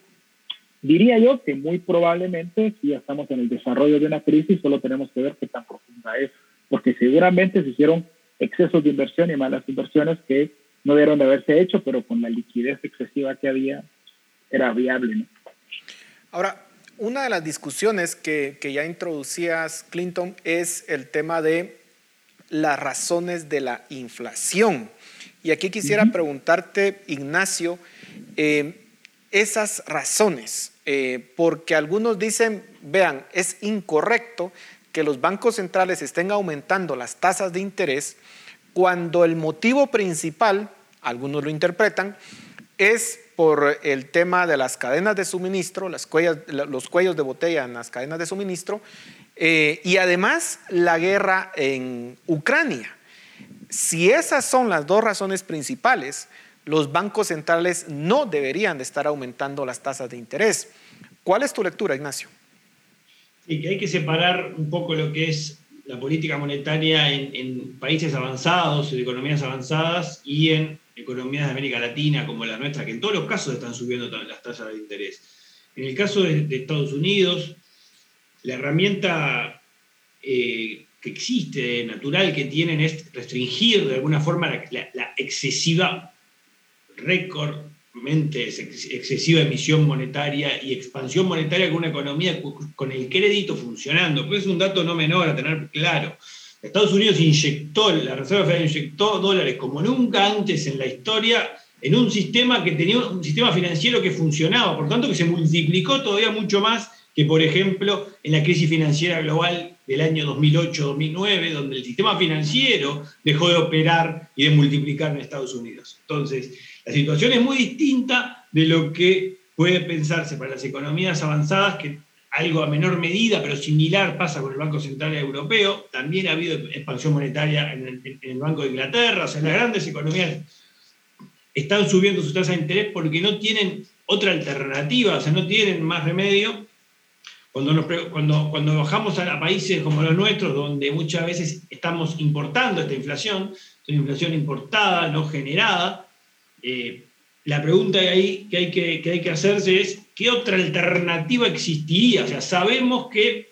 Diría yo que muy probablemente si estamos en el desarrollo de una crisis, solo tenemos que ver qué tan profunda es, porque seguramente se hicieron excesos de inversión y malas inversiones que no debieron de haberse hecho, pero con la liquidez excesiva que había, era viable. Ahora, una de las discusiones que, que, ya introducías, Clinton, es el tema de las razones de la inflación. Y aquí quisiera preguntarte, Ignacio, eh, esas razones, eh, porque algunos dicen, vean, es incorrecto que los bancos centrales estén aumentando las tasas de interés cuando el motivo principal, algunos lo interpretan, es por el tema de las cadenas de suministro, los cuellos de botella en las cadenas de suministro, eh, y además la guerra en Ucrania. Si esas son las dos razones principales, los bancos centrales no deberían de estar aumentando las tasas de interés. ¿Cuál es tu lectura, Ignacio? Sí, que hay que separar un poco lo que es la política monetaria en, países avanzados, en economías avanzadas y en economías de América Latina como la nuestra, que en todos los casos están subiendo las tasas de interés. En el caso de, Estados Unidos, la herramienta eh, que existe, natural que tienen, es restringir de alguna forma la excesiva récordmente excesiva emisión monetaria y expansión monetaria con una economía con el crédito funcionando. Pues es un dato no menor a tener claro. Estados Unidos inyectó, la Reserva Federal inyectó dólares como nunca antes en la historia en un sistema que tenía un sistema financiero que funcionaba, por tanto que se multiplicó todavía mucho más que, por ejemplo, en la crisis financiera global del año 2008-2009, donde el sistema financiero dejó de operar y de multiplicar en Estados Unidos. Entonces, la situación es muy distinta de lo que puede pensarse para las economías avanzadas, que algo a menor medida, pero similar pasa con el Banco Central Europeo. También ha habido expansión monetaria en el, Banco de Inglaterra. O sea, las grandes economías están subiendo sus tasas de interés porque no tienen otra alternativa, o sea, no tienen más remedio. Cuando, cuando, cuando bajamos a, países como los nuestros, donde muchas veces estamos importando esta inflación, es una inflación importada, no generada, eh, la pregunta que hay que, hacerse es, ¿qué otra alternativa existiría? O sea, sabemos que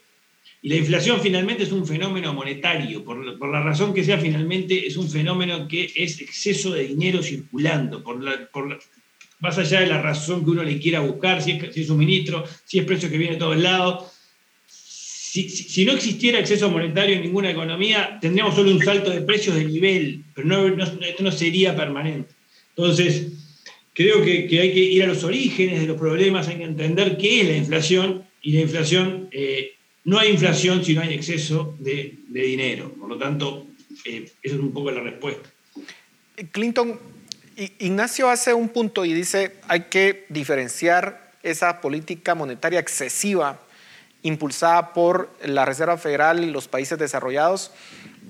la inflación finalmente es un fenómeno monetario, por, la razón que sea, finalmente es un fenómeno que es exceso de dinero circulando, más allá de la razón que uno le quiera buscar, si es, suministro, si es precio que viene de todos lados. si, no existiera acceso monetario en ninguna economía, tendríamos solo un salto de precios de nivel, pero esto no sería permanente. Entonces, creo que, hay que ir a los orígenes de los problemas, hay que entender qué es la inflación, y la inflación, eh, no hay inflación si no hay exceso de, dinero. Por lo tanto, eh, esa es un poco la respuesta. Clinton, Ignacio hace un punto y dice, hay que diferenciar esa política monetaria excesiva impulsada por la Reserva Federal y los países desarrollados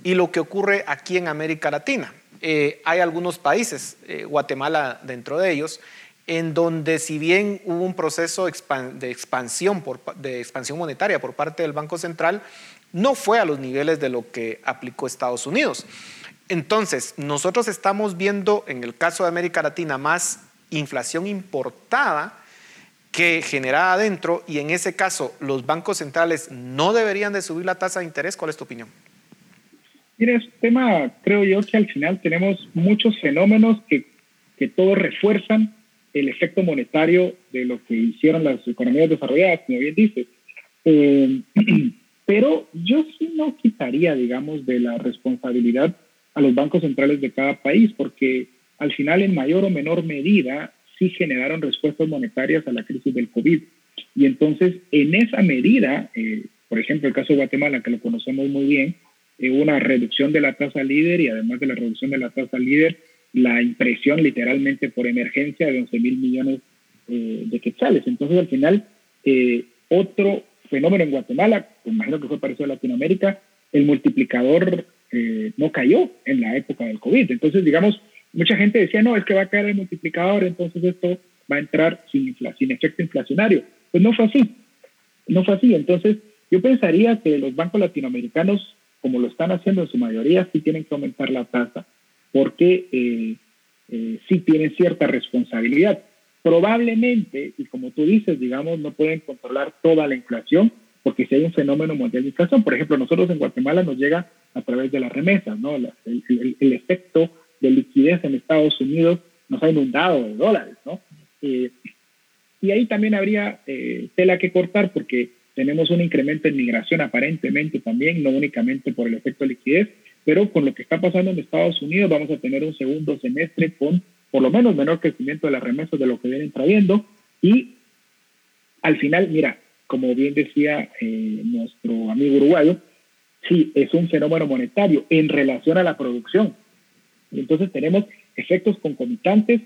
y lo que ocurre aquí en América Latina. Eh, hay algunos países, eh, Guatemala dentro de ellos, en donde si bien hubo un proceso de expansión, de expansión monetaria por parte del Banco Central, no fue a los niveles de lo que aplicó Estados Unidos. Entonces, nosotros estamos viendo en el caso de América Latina más inflación importada que generada adentro y en ese caso los bancos centrales no deberían de subir la tasa de interés. ¿Cuál es tu opinión? Mira, es un tema, creo yo, que al final tenemos muchos fenómenos que, que todos refuerzan el efecto monetario de lo que hicieron las economías desarrolladas, como bien dices. Eh, pero yo sí no quitaría, digamos, de la responsabilidad a los bancos centrales de cada país, porque al final, en mayor o menor medida, sí generaron respuestas monetarias a la crisis del COVID. Y entonces, en esa medida, eh, por ejemplo, el caso de Guatemala, que lo conocemos muy bien, eh, una reducción de la tasa líder y además de la reducción de la tasa líder, la impresión literalmente por emergencia de 11 mil millones eh, de quetzales. Entonces, al final, otro fenómeno en Guatemala, imagino que fue parecido a Latinoamérica, el multiplicador no cayó en la época del COVID. Entonces, digamos, mucha gente decía, no, es que va a caer el multiplicador, entonces esto va a entrar sin, sin efecto inflacionario. Pues no fue así, no fue así. Entonces, yo pensaría que los bancos latinoamericanos, como lo están haciendo en su mayoría, sí tienen que aumentar la tasa, porque eh, eh, sí tienen cierta responsabilidad. Probablemente, y como tú dices, digamos, no pueden controlar toda la inflación, porque si hay un fenómeno mundial de inflación, por ejemplo, nosotros en Guatemala nos llega a través de las remesas, ¿no? el, el, el efecto de liquidez en Estados Unidos nos ha inundado de dólares, ¿no? Eh, y ahí también habría eh, tela que cortar porque tenemos un incremento en migración aparentemente también, no únicamente por el efecto de liquidez, pero con lo que está pasando en Estados Unidos vamos a tener un segundo semestre con por lo menos menor crecimiento de las remesas de lo que vienen trayendo y al final, mira, como bien decía eh, nuestro amigo uruguayo, sí, es un fenómeno monetario en relación a la producción. Y entonces tenemos efectos concomitantes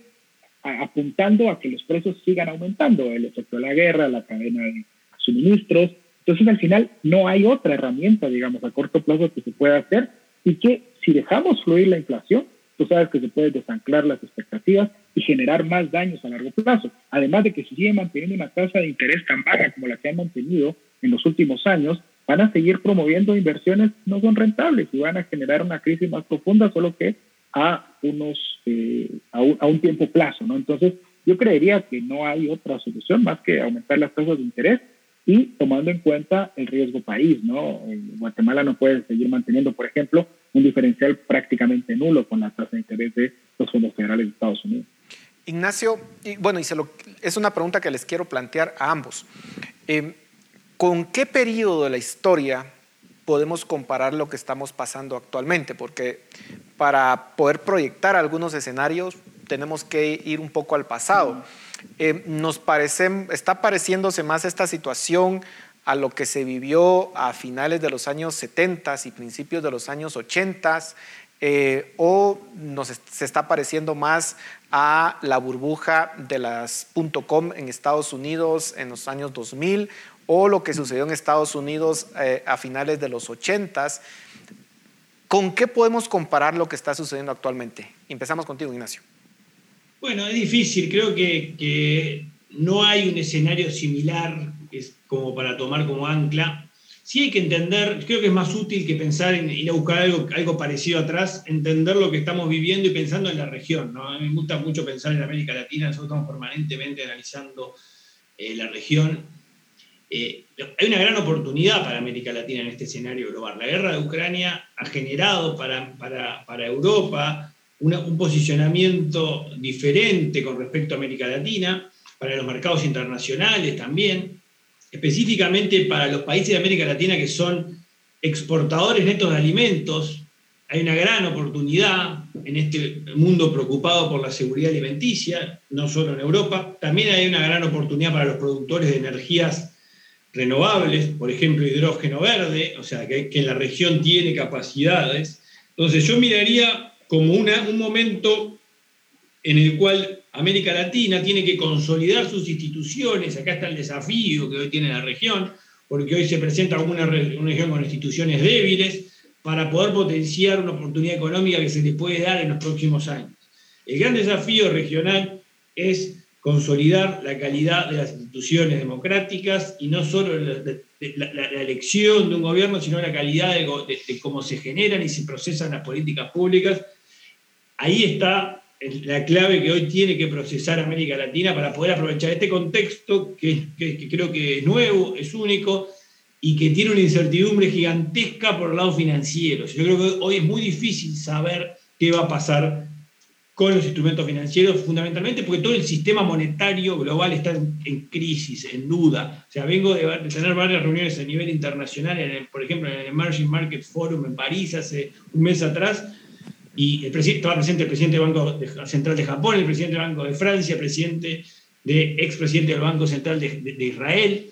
apuntando a que los precios sigan aumentando, el efecto de la guerra, la cadena de suministros. Entonces al final no hay otra herramienta, digamos, a corto plazo que se pueda hacer y que si dejamos fluir la inflación, tú sabes que se pueden desanclar las expectativas y generar más daños a largo plazo. Además de que si siguen manteniendo una tasa de interés tan baja como la que han mantenido en los últimos años, van a seguir promoviendo inversiones que no son rentables y van a generar una crisis más profunda, solo que a, unos, eh, a, un, tiempo plazo. ¿no? Entonces, yo creería que no hay otra solución más que aumentar las tasas de interés y tomando en cuenta el riesgo país. ¿no? Guatemala no puede seguir manteniendo, por ejemplo, un diferencial prácticamente nulo con la tasa de interés de los fondos federales de Estados Unidos. Ignacio, y bueno, y es una pregunta que les quiero plantear a ambos. Eh, ¿Con qué periodo de la historia podemos comparar lo que estamos pasando actualmente? Porque para poder proyectar algunos escenarios tenemos que ir un poco al pasado. Eh, nos parece, está pareciéndose más esta situación a lo que se vivió a finales de los años 70 y principios de los años 80, eh, o nos, se está pareciendo más a la burbuja de las .com en Estados Unidos en los años 2000, o lo que sucedió en Estados Unidos eh, a finales de los 80 ¿Con qué podemos comparar lo que está sucediendo actualmente? Empezamos contigo, Ignacio. Bueno, es difícil. Creo que, no hay un escenario similar es como para tomar como ancla. Sí hay que entender, creo que es más útil que pensar en ir a buscar algo, algo parecido atrás, entender lo que estamos viviendo y pensando en la región. A mí me gusta mucho pensar en América Latina, nosotros estamos permanentemente analizando eh, la región eh, hay una gran oportunidad para América Latina en este escenario global. La guerra de Ucrania ha generado para, para, Europa un posicionamiento diferente con respecto a América Latina, para los mercados internacionales también. específicamente para los países de América Latina que son exportadores netos de alimentos, hay una gran oportunidad en este mundo preocupado por la seguridad alimenticia, no solo en Europa, también hay una gran oportunidad para los productores de energías renovables, por ejemplo, hidrógeno verde, o sea, que, en la región tiene capacidades. Entonces yo miraría como un momento en el cual América Latina tiene que consolidar sus instituciones, acá está el desafío que hoy tiene la región, porque hoy se presenta una, región con instituciones débiles, para poder potenciar una oportunidad económica que se le puede dar en los próximos años. El gran desafío regional es consolidar la calidad de las instituciones democráticas y no solo la, elección de un gobierno, sino la calidad de, cómo se generan y se procesan las políticas públicas. Ahí está la clave que hoy tiene que procesar América Latina para poder aprovechar este contexto que creo que es nuevo, es único, y que tiene una incertidumbre gigantesca por el lado financiero. Yo creo que hoy es muy difícil saber qué va a pasar con los instrumentos financieros, fundamentalmente porque todo el sistema monetario global está en, crisis, en duda. O sea, vengo de, tener varias reuniones a nivel internacional, por ejemplo, en el Emerging Market Forum en París hace un mes atrás, y el estaba presente el presidente del Banco Central de Japón, el presidente del Banco de Francia, el presidente de, expresidente del Banco Central de, Israel,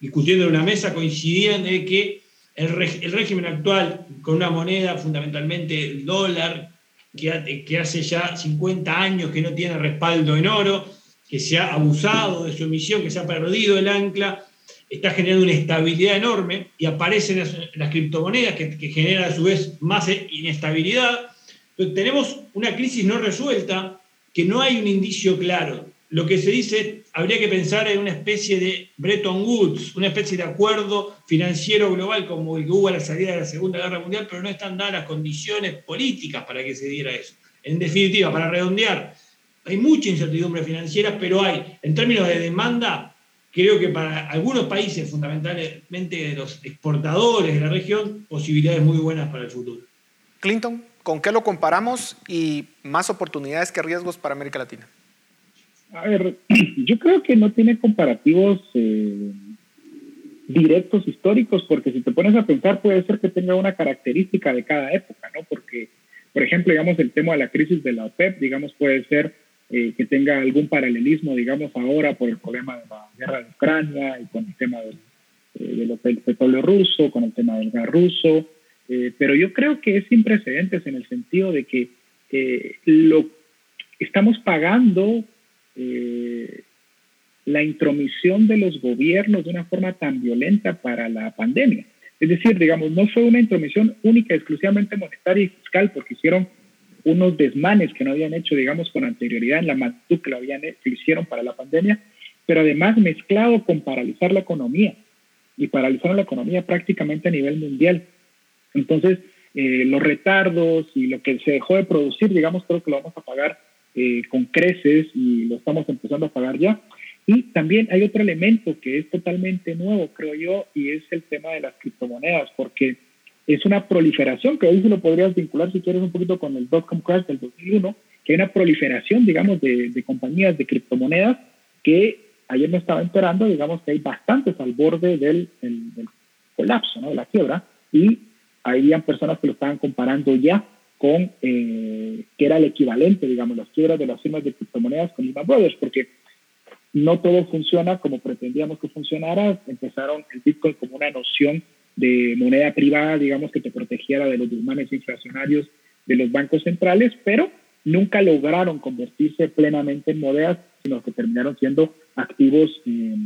discutiendo en una mesa, coincidían de que el, régimen actual, con una moneda fundamentalmente el dólar, que, que hace ya 50 años que no tiene respaldo en oro, que se ha abusado de su emisión, que se ha perdido el ancla, está generando una estabilidad enorme y aparecen las, criptomonedas que, que, generan a su vez más inestabilidad. Tenemos una crisis no resuelta que no hay un indicio claro lo que se dice, habría que pensar en una especie de Bretton Woods, una especie de acuerdo financiero global como el que hubo a la salida de la Segunda Guerra Mundial, pero no están dadas las condiciones políticas para que se diera eso. En definitiva, para redondear, hay mucha incertidumbre financiera, pero hay, en términos de demanda, creo que para algunos países, fundamentalmente los exportadores de la región, posibilidades muy buenas para el futuro. Clinton, ¿con qué lo comparamos y más oportunidades que riesgos para América Latina? A ver, yo creo que no tiene comparativos eh, directos históricos, porque si te pones a pensar puede ser que tenga una característica de cada época, ¿no? Porque, por ejemplo, digamos, el tema de la crisis de la OPEP, digamos, puede ser eh, que tenga algún paralelismo, digamos, ahora por el problema de la guerra de Ucrania y con el tema del, eh, del petróleo ruso, con el tema del gas ruso, pero yo creo que es sin precedentes en el sentido de que lo estamos pagando eh, la intromisión de los gobiernos de una forma tan violenta para la pandemia. Es decir, digamos, no fue una intromisión única, exclusivamente monetaria y fiscal, porque hicieron unos desmanes que no habían hecho, digamos, con anterioridad en la magnitud que lo, habían, que hicieron para la pandemia, pero además mezclado con paralizar la economía y paralizaron la economía prácticamente a nivel mundial. Entonces, eh, los retardos y lo que se dejó de producir, digamos, creo que lo vamos a pagar eh, con creces y lo estamos empezando a pagar ya. Y también hay otro elemento que es totalmente nuevo, creo yo, y es el tema de las criptomonedas, porque es una proliferación, que hoy se lo podrías vincular si quieres un poquito con el dot-com crash del 2001, que hay una proliferación, digamos, de, de compañías de criptomonedas que ayer me estaba enterando, digamos, que hay bastantes al borde del, del, colapso, ¿no? de la quiebra, y habían personas que lo estaban comparando ya con, eh, que era el equivalente, digamos, las quiebras de las firmas de criptomonedas con Lehman Brothers, porque no todo funciona como pretendíamos que funcionara. Empezaron el Bitcoin como una noción de moneda privada, digamos, que te protegiera de los desmanes inflacionarios de los bancos centrales, pero nunca lograron convertirse plenamente en monedas, sino que terminaron siendo activos, eh,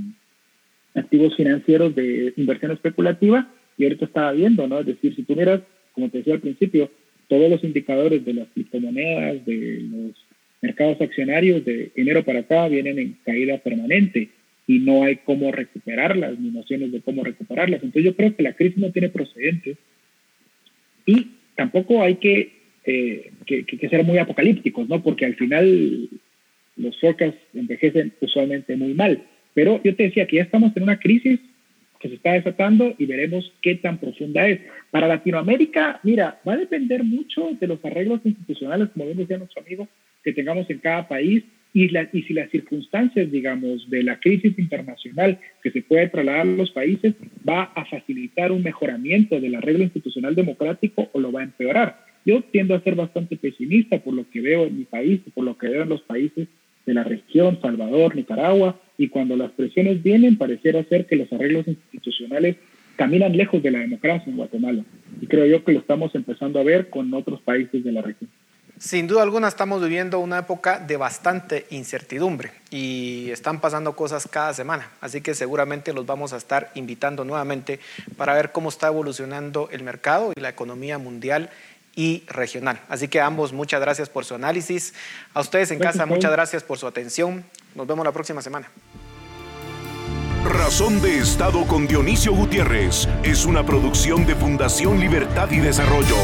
activos financieros de inversión especulativa. Y ahorita estaba viendo, ¿no? Es decir, si tú miras, como te decía al principio, todos los indicadores de las criptomonedas, de los mercados accionarios de enero para acá vienen en caída permanente y no hay cómo recuperarlas, ni nociones de cómo recuperarlas. Entonces yo creo que la crisis no tiene procedentes y tampoco hay que, eh, que, que, ser muy apocalípticos, ¿no? Porque al final los focas envejecen usualmente muy mal. Pero yo te decía que ya estamos en una crisis que se está desatando y veremos qué tan profunda es. Para Latinoamérica, mira, va a depender mucho de los arreglos institucionales, como bien decía nuestro amigo, que tengamos en cada país y, y si las circunstancias, digamos, de la crisis internacional que se puede trasladar a los países va a facilitar un mejoramiento del arreglo institucional democrático o lo va a empeorar. Yo tiendo a ser bastante pesimista por lo que veo en mi país, por lo que veo en los países de la región, Salvador, Nicaragua, y cuando las presiones vienen, pareciera ser que los arreglos institucionales caminan lejos de la democracia en Guatemala. Y creo yo que lo estamos empezando a ver con otros países de la región. Sin duda alguna estamos viviendo una época de bastante incertidumbre y están pasando cosas cada semana, así que seguramente los vamos a estar invitando nuevamente para ver cómo está evolucionando el mercado y la economía mundial y regional. Así que ambos, muchas gracias por su análisis. A ustedes en casa, muchas gracias por su atención. Nos vemos la próxima semana. Razón de Estado con Dionisio Gutiérrez es una producción de Fundación Libertad y Desarrollo.